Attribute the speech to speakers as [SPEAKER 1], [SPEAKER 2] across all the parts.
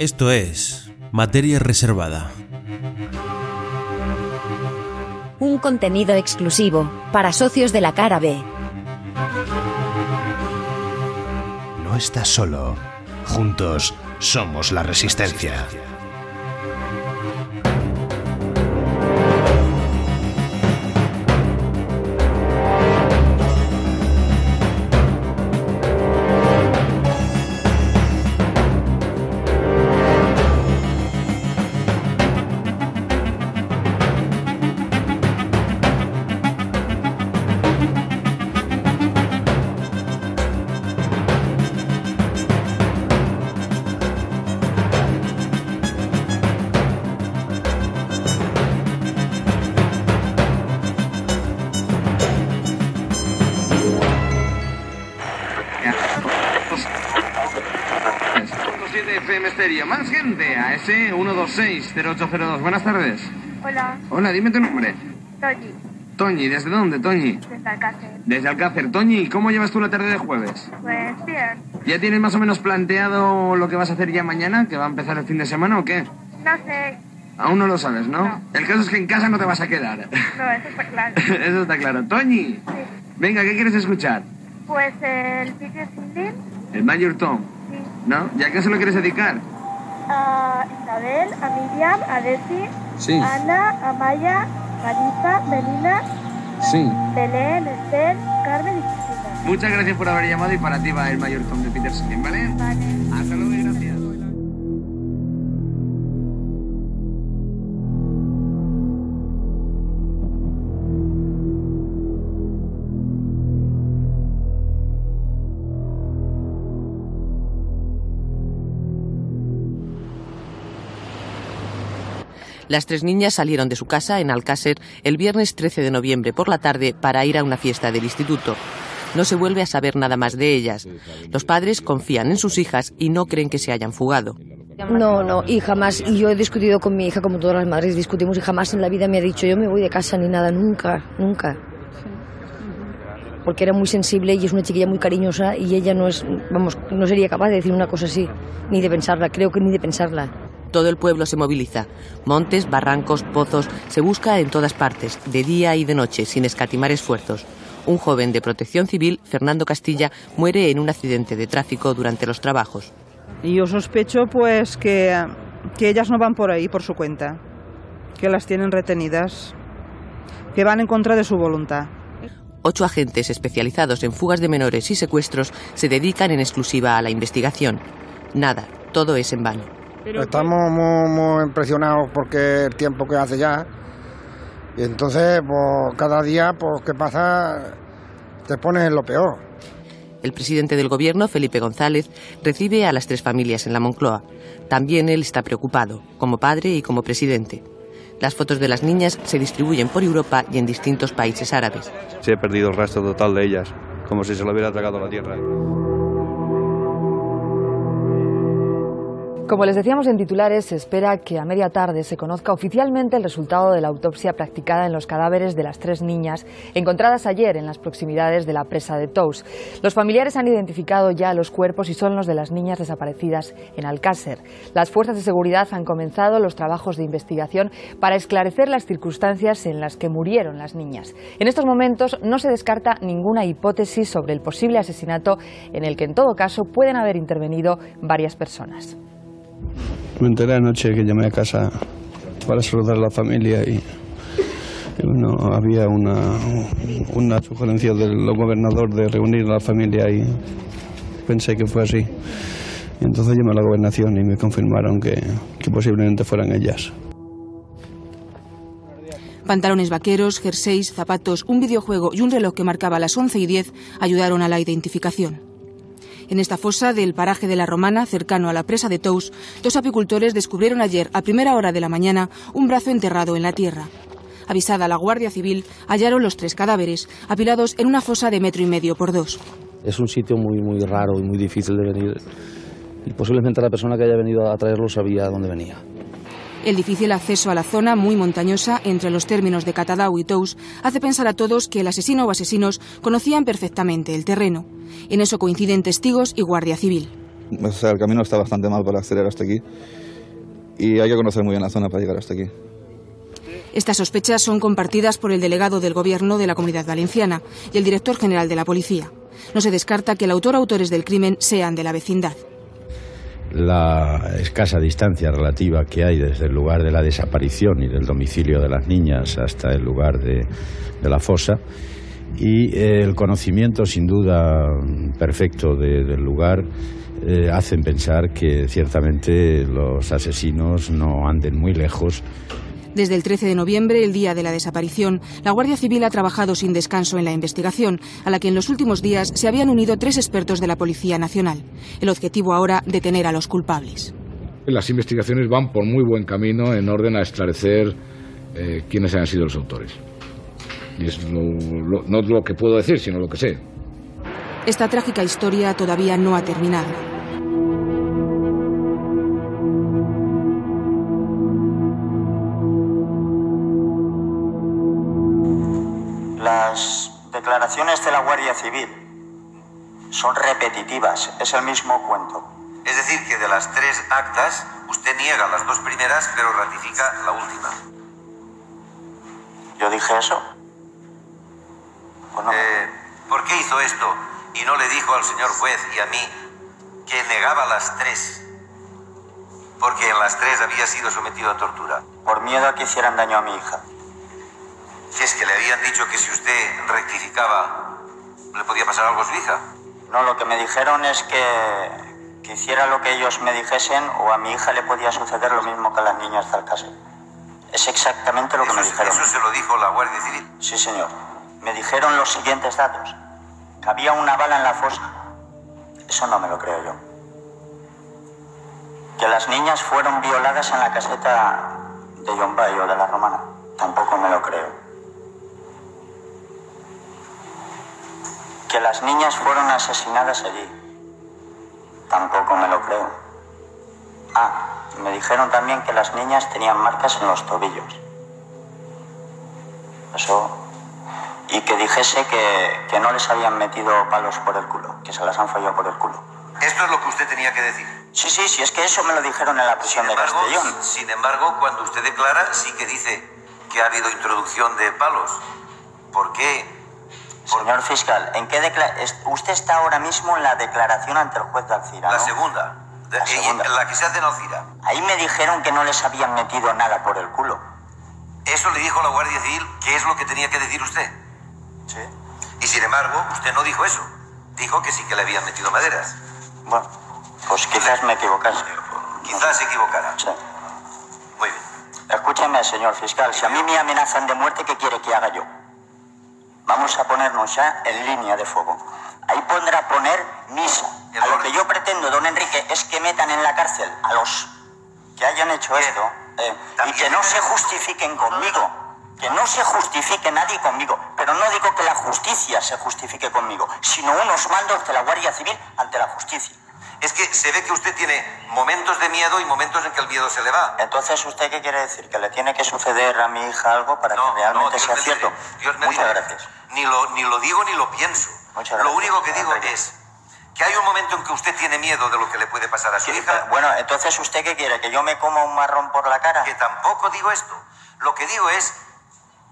[SPEAKER 1] Esto es Materia Reservada.
[SPEAKER 2] Un contenido exclusivo para socios de la cara B.
[SPEAKER 3] No estás solo. Juntos somos la resistencia.
[SPEAKER 4] FM Estéreo. Más gente a ese 126-0802. Buenas tardes.
[SPEAKER 5] Hola,
[SPEAKER 4] Hola, dime tu nombre.
[SPEAKER 5] Toñi,
[SPEAKER 4] Toñi, ¿desde dónde, Toñi?
[SPEAKER 5] desde Alcácer.
[SPEAKER 4] Desde Alcácer. Toñi, ¿cómo llevas tú la tarde de jueves?
[SPEAKER 5] Pues bien,
[SPEAKER 4] ¿Ya tienes más o menos planteado lo que vas a hacer ya mañana? ¿Que va a empezar el fin de semana o qué?
[SPEAKER 5] no sé,
[SPEAKER 4] Aún no lo sabes, ¿no?
[SPEAKER 5] No.
[SPEAKER 4] El caso es que en casa no te vas a quedar.
[SPEAKER 5] no, eso está claro.
[SPEAKER 4] Eso está claro. Toñi,
[SPEAKER 5] Sí.
[SPEAKER 4] venga, ¿qué quieres escuchar?
[SPEAKER 5] Pues el Peter Sindin,
[SPEAKER 4] El Major Tom. ¿No? ¿Y a qué se lo quieres dedicar?
[SPEAKER 5] A Isabel, a Miriam, a Desi,
[SPEAKER 4] Sí,
[SPEAKER 5] Ana, Amaya, Marisa, Melina,
[SPEAKER 4] sí.
[SPEAKER 5] Belén, Esther, Carmen y Cristina.
[SPEAKER 4] Muchas gracias por haber llamado y para ti va el Major Tom de Peter ¿vale?
[SPEAKER 5] Vale.
[SPEAKER 4] Hasta luego
[SPEAKER 6] Las tres niñas salieron de su casa en Alcácer el viernes 13 de noviembre por la tarde para ir a una fiesta del instituto. No se vuelve a saber nada más de ellas. Los padres confían en sus hijas y no creen que se hayan fugado.
[SPEAKER 7] No, no, y jamás, y yo he discutido con mi hija como todas las madres discutimos y jamás en la vida me ha dicho yo me voy de casa ni nada, nunca, nunca. Porque era muy sensible y es una chiquilla muy cariñosa y ella no es, vamos, no sería capaz de decir una cosa así, ni de pensarla, creo que ni de pensarla.
[SPEAKER 6] Todo el pueblo se moviliza. Montes, barrancos, pozos, se busca en todas partes, de día y de noche, sin escatimar esfuerzos. Un joven de protección civil, Fernando Castilla, muere en un accidente de tráfico durante los trabajos.
[SPEAKER 8] Y yo sospecho pues que, que ellas no van por ahí por su cuenta, que las tienen retenidas, que van en contra de su voluntad.
[SPEAKER 6] Ocho agentes especializados en fugas de menores y secuestros se dedican en exclusiva a la investigación. Nada, todo es en vano.
[SPEAKER 9] Estamos muy, muy impresionados porque el tiempo que hace ya. Y entonces, pues cada día, pues, ¿qué pasa? Te pones en lo peor.
[SPEAKER 6] El presidente del gobierno, Felipe González, recibe a las tres familias en la Moncloa. También él está preocupado, como padre y como presidente. Las fotos de las niñas se distribuyen por Europa y en distintos países árabes.
[SPEAKER 10] Se ha perdido el rastro total de ellas, como si se lo hubiera tragado la tierra.
[SPEAKER 11] Como les decíamos en titulares, se espera que a media tarde se conozca oficialmente el resultado de la autopsia practicada en los cadáveres de las tres niñas encontradas ayer en las proximidades de la presa de Tous. Los familiares han identificado ya los cuerpos y son los de las niñas desaparecidas en Alcácer. Las fuerzas de seguridad han comenzado los trabajos de investigación para esclarecer las circunstancias en las que murieron las niñas. En estos momentos no se descarta ninguna hipótesis sobre el posible asesinato en el que en todo caso pueden haber intervenido varias personas.
[SPEAKER 12] Me enteré anoche que llamé a casa para saludar a la familia y, bueno, había una, una sugerencia del gobernador de reunir a la familia y pensé que fue así. Entonces llamé a la gobernación y me confirmaron que, que posiblemente fueran ellas.
[SPEAKER 13] Pantalones vaqueros, jerseys, zapatos, un videojuego y un reloj que marcaba las 11 y 10 ayudaron a la identificación. En esta fosa del paraje de la Romana, cercano a la presa de Tous, dos apicultores descubrieron ayer, a primera hora de la mañana, un brazo enterrado en la tierra. Avisada la Guardia Civil, hallaron los tres cadáveres, apilados en una fosa de metro y medio por dos.
[SPEAKER 14] Es un sitio muy, muy raro y muy difícil de venir. Y posiblemente la persona que haya venido a traerlo sabía dónde venía.
[SPEAKER 13] El difícil acceso a la zona muy montañosa entre los términos de Catadau y Tous hace pensar a todos que el asesino o asesinos conocían perfectamente el terreno. En eso coinciden testigos y Guardia Civil.
[SPEAKER 10] O sea, el camino está bastante mal para acceder hasta aquí y hay que conocer muy bien la zona para llegar hasta aquí.
[SPEAKER 13] Estas sospechas son compartidas por el delegado del Gobierno de la Comunidad Valenciana y el director general de la Policía. No se descarta que el autor o autores del crimen sean de la vecindad.
[SPEAKER 15] La escasa distancia relativa que hay desde el lugar de la desaparición y del domicilio de las niñas hasta el lugar de, la fosa y eh, el conocimiento sin duda perfecto de- del lugar eh, hacen pensar que ciertamente los asesinos no anden muy lejos
[SPEAKER 13] Desde el 13 de noviembre, el día de la desaparición, la Guardia Civil ha trabajado sin descanso en la investigación, a la que en los últimos días se habían unido tres expertos de la Policía Nacional. El objetivo ahora, detener a los culpables.
[SPEAKER 16] Las investigaciones van por muy buen camino en orden a esclarecer eh, quiénes han sido los autores. Y es lo- lo- no lo que puedo decir, sino lo que sé.
[SPEAKER 13] Esta trágica historia todavía no ha terminado.
[SPEAKER 17] Las declaraciones de la Guardia Civil son repetitivas, es el mismo cuento.
[SPEAKER 18] Es decir, que de las tres actas, usted niega las dos primeras, pero ratifica la última.
[SPEAKER 17] ¿Yo dije eso?
[SPEAKER 18] Eh, ¿Por qué hizo esto y no le dijo al señor juez y a mí que negaba las tres? Porque en las tres había sido sometido a tortura.
[SPEAKER 17] Por miedo a que hicieran daño a mi hija.
[SPEAKER 18] Si es que le habían dicho que si usted rectificaba, le podía pasar algo a su hija.
[SPEAKER 17] No, lo que me dijeron es que, que hiciera lo que ellos me dijesen o a mi hija le podía suceder lo mismo que a las niñas de Alcácer. Es exactamente lo que me dijeron.
[SPEAKER 18] Eso se lo dijo la Guardia Civil.
[SPEAKER 17] Sí, señor. Me dijeron los siguientes datos. Que había una bala en la fosa. Eso no me lo creo yo. Que las niñas fueron violadas en la caseta de Yombay o de la Romana. Tampoco me lo creo. Que las niñas fueron asesinadas allí. Tampoco me lo creo. Ah, me dijeron también que las niñas tenían marcas en los tobillos. Eso. Y que dijese que, que no les habían metido palos por el culo, que se las han follado por el culo.
[SPEAKER 18] Esto es lo que usted tenía que decir.
[SPEAKER 17] Sí, sí, sí, es que eso me lo dijeron en la prisión de
[SPEAKER 18] embargo,
[SPEAKER 17] Castellón.
[SPEAKER 18] Sin embargo, cuando usted declara, sí que dice que ha habido introducción de palos. ¿Por qué?
[SPEAKER 17] Señor fiscal, ¿en qué usted está ahora mismo en la declaración ante el juez de Alcira,
[SPEAKER 18] La
[SPEAKER 17] ¿no?
[SPEAKER 18] segunda. De-
[SPEAKER 17] La segunda.
[SPEAKER 18] La que se hace en Alcira.
[SPEAKER 17] Ahí me dijeron que no les habían metido nada por el culo.
[SPEAKER 18] Eso le dijo la Guardia Civil, que es lo que tenía que decir usted.
[SPEAKER 17] Sí.
[SPEAKER 18] Y sin embargo, usted no dijo eso. Dijo que sí que le habían metido maderas.
[SPEAKER 17] Bueno, pues quizás me equivocase.
[SPEAKER 18] Quizás se equivocara.
[SPEAKER 17] Sí.
[SPEAKER 18] Muy bien.
[SPEAKER 17] Escúcheme, señor fiscal, si a mí me amenazan de muerte, ¿qué quiere que haga yo? Vamos a ponernos ya en línea de fuego. Ahí pondrá poner misa. A lo que yo pretendo, don Enrique, es que metan en la cárcel a los que hayan hecho esto eh, y que no se justifiquen conmigo. Que no se justifique nadie conmigo. Pero no digo que la justicia se justifique conmigo, sino unos mandos de la Guardia Civil ante la justicia.
[SPEAKER 18] Es que se ve que usted tiene momentos de miedo y momentos en que el miedo se le va.
[SPEAKER 17] Entonces, ¿usted qué quiere decir? ¿Que le tiene que suceder a mi hija algo para que realmente sea cierto?
[SPEAKER 18] Dios me
[SPEAKER 17] Muchas gracias.
[SPEAKER 18] Ni lo, ni lo digo ni lo pienso.
[SPEAKER 17] Muchas
[SPEAKER 18] Lo
[SPEAKER 17] gracias,
[SPEAKER 18] único que digo
[SPEAKER 17] Enrique.
[SPEAKER 18] es que hay un momento en que usted tiene miedo de lo que le puede pasar a su hija.
[SPEAKER 17] Bueno, entonces, ¿usted qué quiere? ¿Que yo me coma un marrón por la cara?
[SPEAKER 18] Que tampoco digo esto. Lo que digo es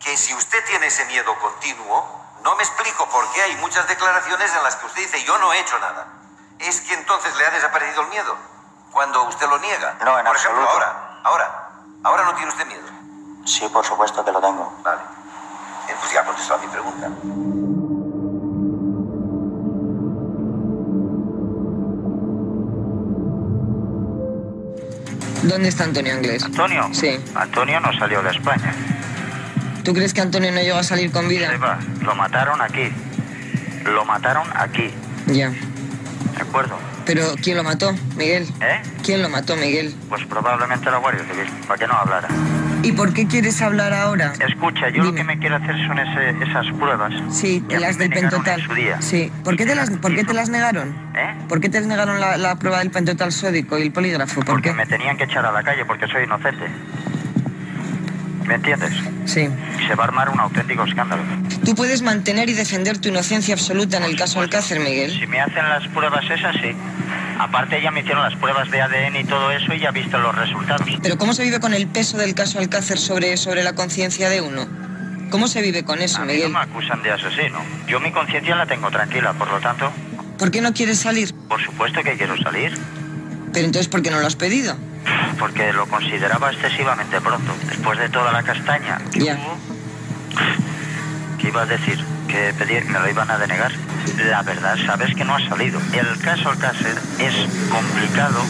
[SPEAKER 18] que si usted tiene ese miedo continuo, no me explico por qué hay muchas declaraciones en las que usted dice yo no he hecho nada. Es que entonces le ha desaparecido el miedo cuando usted lo niega.
[SPEAKER 17] No, en
[SPEAKER 18] por ejemplo, ahora, ahora, ahora no tiene usted miedo.
[SPEAKER 17] Sí, por supuesto que lo tengo.
[SPEAKER 18] Vale. Pues ya contestó a mi pregunta.
[SPEAKER 19] ¿Dónde está Antonio Anglés?
[SPEAKER 20] ¿Antonio?
[SPEAKER 19] Sí.
[SPEAKER 20] Antonio no salió de España.
[SPEAKER 19] ¿Tú crees que Antonio no llegó a salir con vida?
[SPEAKER 20] Lo mataron aquí. Lo mataron aquí.
[SPEAKER 19] Ya.
[SPEAKER 20] ¿De acuerdo?
[SPEAKER 19] Pero ¿quién lo mató, Miguel?
[SPEAKER 20] ¿Eh?
[SPEAKER 19] ¿Quién lo mató, Miguel?
[SPEAKER 20] Pues probablemente la Guardia Civil, para que no hablara.
[SPEAKER 19] ¿Y por qué quieres hablar ahora?
[SPEAKER 20] Escucha, yo lo que me quiero hacer son ese- esas pruebas.
[SPEAKER 19] Sí,
[SPEAKER 20] que a
[SPEAKER 19] las del pentotal. Sí. ¿Por qué te las, por qué te las negaron?
[SPEAKER 20] ¿Eh?
[SPEAKER 19] ¿Por qué te negaron la, la prueba del pentotal sódico y el polígrafo? ¿Por
[SPEAKER 20] Porque
[SPEAKER 19] qué?
[SPEAKER 20] me tenían que echar a la calle porque soy inocente. ¿Me entiendes?
[SPEAKER 19] Sí.
[SPEAKER 20] Se va a armar un auténtico escándalo.
[SPEAKER 19] Tú puedes mantener y defender tu inocencia absoluta en el caso Alcácer, Miguel.
[SPEAKER 20] Si me hacen las pruebas esas, sí.
[SPEAKER 17] Aparte ya me hicieron las pruebas de ADN y todo eso y ya he visto los resultados.
[SPEAKER 19] Pero ¿cómo se vive con el peso del caso Alcácer sobre, sobre la conciencia de uno? ¿Cómo se vive con eso,
[SPEAKER 17] A mí no
[SPEAKER 19] Miguel?
[SPEAKER 17] me acusan de asesino. Yo mi conciencia la tengo tranquila, por lo tanto,
[SPEAKER 19] ¿Por qué no quieres salir?
[SPEAKER 17] por supuesto que quiero salir,
[SPEAKER 19] Pero entonces, ¿por qué no lo has pedido?
[SPEAKER 17] porque lo consideraba excesivamente pronto. Después de toda la castaña que
[SPEAKER 19] Ya.
[SPEAKER 17] hubo, ¿qué iba a decir? Que pedir, me lo iban a denegar. La verdad, sabes que no ha salido. El caso Alcácer es complicado,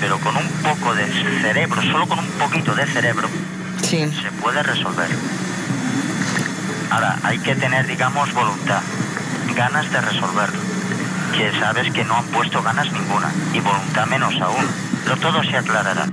[SPEAKER 17] pero con un poco de cerebro, solo con un poquito de cerebro, se puede resolver. Ahora, hay que tener, digamos, voluntad, ganas de resolverlo. Que sabes que no han puesto ganas ninguna, y voluntad menos aún. Pero todo se aclarará.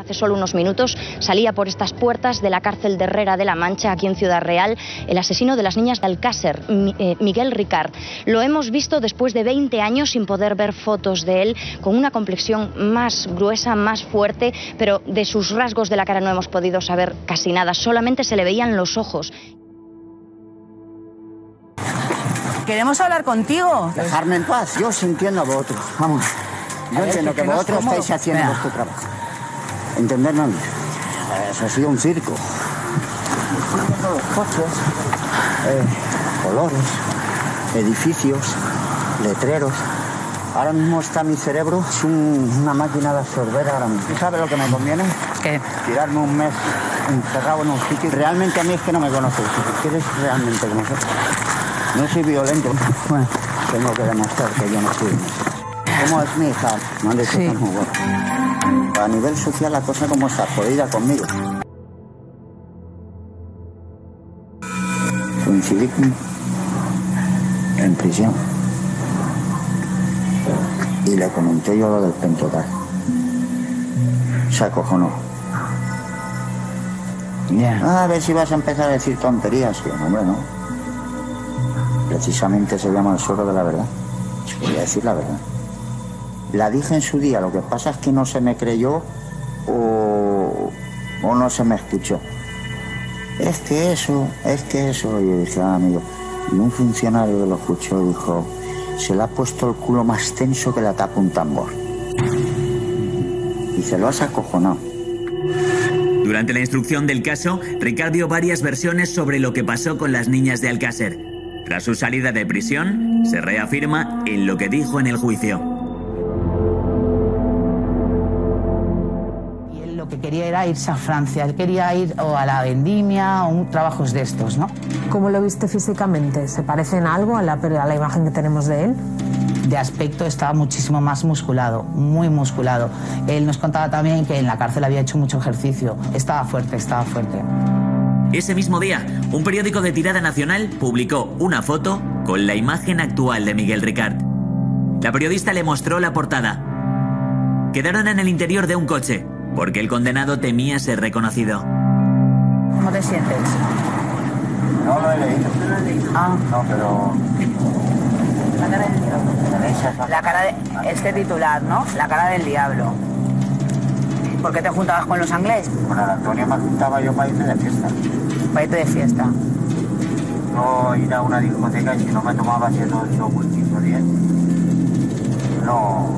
[SPEAKER 2] Hace solo unos minutos salía por estas puertas de la cárcel de Herrera de la Mancha, aquí en Ciudad Real, el asesino de las niñas de Alcácer, eh, Miguel Ricard. Lo hemos visto después de 20 años sin poder ver fotos de él, con una complexión más gruesa, más fuerte, pero de sus rasgos de la cara no hemos podido saber casi nada, solamente se le veían los ojos.
[SPEAKER 21] Queremos hablar contigo.
[SPEAKER 22] Dejarme en paz, yo os entiendo a vosotros. Vamos. Yo
[SPEAKER 21] ver,
[SPEAKER 22] entiendo
[SPEAKER 21] que
[SPEAKER 22] vosotros estáis haciendo vuestro trabajo. Mí. Eso ha sido un circo. Todos los coches, eh, colores, edificios, letreros. Ahora mismo está mi cerebro, es un- una máquina de absorber ahora mismo. ¿Y sabes lo que me conviene?
[SPEAKER 21] ¿Qué?
[SPEAKER 22] Tirarme un mes encerrado en un sitio. Realmente a mí es que no me conoces. Si quieres realmente conocer. No soy violento. Bueno, tengo que demostrar que yo no soy. ¿Cómo es mi hija? No le
[SPEAKER 21] Sí.
[SPEAKER 22] muy bueno. A nivel social la cosa como está, jodida conmigo. Coincidí en prisión. Y le comenté yo lo del pentotal. Se acojonó. Ah, a ver si vas a empezar a decir tonterías. Yo, hombre, no. Precisamente se llama el suelo de la verdad. Voy a decir la verdad. La dije en su día, lo que pasa es que no se me creyó o, o no se me escuchó. Es que eso, es que eso. Y yo dije, ah, amigo. Y un funcionario que lo escuchó dijo, se le ha puesto el culo más tenso que la tapa un tambor. Y se lo has acojonado.
[SPEAKER 23] Durante la instrucción del caso, Ricard dio varias versiones sobre lo que pasó con las niñas de Alcácer. Tras su salida de prisión, se reafirma en lo que dijo en el juicio.
[SPEAKER 21] Que quería era irse a Francia. Él quería ir o a la vendimia o un trabajos de estos, ¿no?
[SPEAKER 24] ¿Cómo lo viste físicamente? ¿Se parece en algo a la, a la imagen que tenemos de él?
[SPEAKER 21] De aspecto estaba muchísimo más musculado, muy musculado. Él nos contaba también que en la cárcel había hecho mucho ejercicio. Estaba fuerte, estaba fuerte.
[SPEAKER 23] Ese mismo día, un periódico de tirada nacional publicó una foto con la imagen actual de Miguel Ricard. La periodista le mostró la portada. Quedaron en el interior de un coche, porque el condenado temía ser reconocido.
[SPEAKER 21] ¿Cómo te sientes?
[SPEAKER 22] No lo he leído.
[SPEAKER 21] Ah,
[SPEAKER 22] No, pero
[SPEAKER 21] la cara del diablo. La cara de este titular, ¿no? La cara del diablo. ¿Por qué te juntabas con los angleses?
[SPEAKER 22] con el Antonio me juntaba yo para irme de fiesta.
[SPEAKER 21] Para irte de fiesta.
[SPEAKER 22] No ir a una discoteca y si no me tomaba 7 o 8 whisky o 10. No,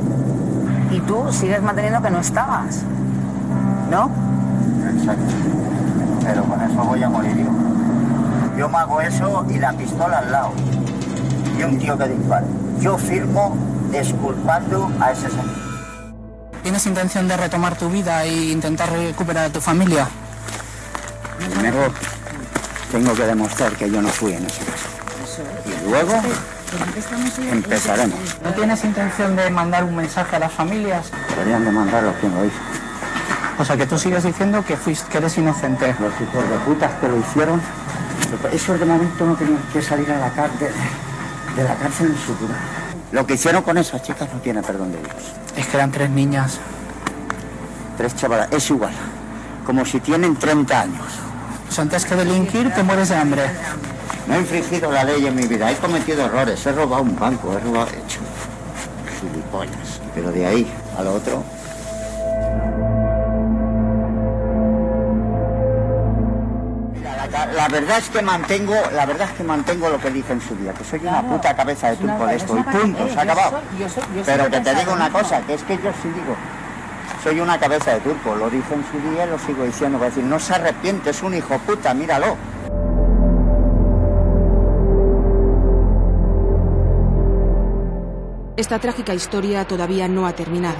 [SPEAKER 21] Y tú sigues manteniendo que no estabas. ¿No?
[SPEAKER 22] exacto. Pero con eso voy a morir yo. Yo me hago eso y la pistola al lado. Y un tío que dispare. Yo firmo disculpando a ese señor.
[SPEAKER 21] ¿Tienes intención de retomar tu vida e intentar recuperar a tu familia?
[SPEAKER 22] Primero tengo que demostrar que yo no fui en ese caso. Y luego empezaremos.
[SPEAKER 21] ¿No tienes intención de mandar un mensaje a las familias?
[SPEAKER 22] Deberían de mandarlo quien lo hizo.
[SPEAKER 21] O sea, que tú sigues diciendo que, fuiste, que eres inocente.
[SPEAKER 22] Los hijos de putas que lo hicieron, esos de momento no tenían que salir a la cárcel, de la cárcel en su vida. Lo que hicieron con esas chicas no tiene perdón de Dios.
[SPEAKER 21] Es que eran tres niñas.
[SPEAKER 22] Tres chavalas, es igual. Como si tienen 30 años.
[SPEAKER 21] Pues antes que delinquir, te mueres de hambre.
[SPEAKER 22] No he infringido la ley en mi vida, he cometido errores, he robado un banco, he robado... He hecho gilipollas. Pero de ahí a lo otro... la, verdad es que mantengo, la verdad es que mantengo lo que dije en su día, que soy una puta cabeza de turco de esto, y punto, se ha acabado. Pero que te digo una cosa, que es que yo sí digo, soy una cabeza de turco, lo dije en su día y lo sigo diciendo, para decir, no se arrepiente, es un hijo puta, míralo.
[SPEAKER 13] Esta trágica historia todavía no ha terminado.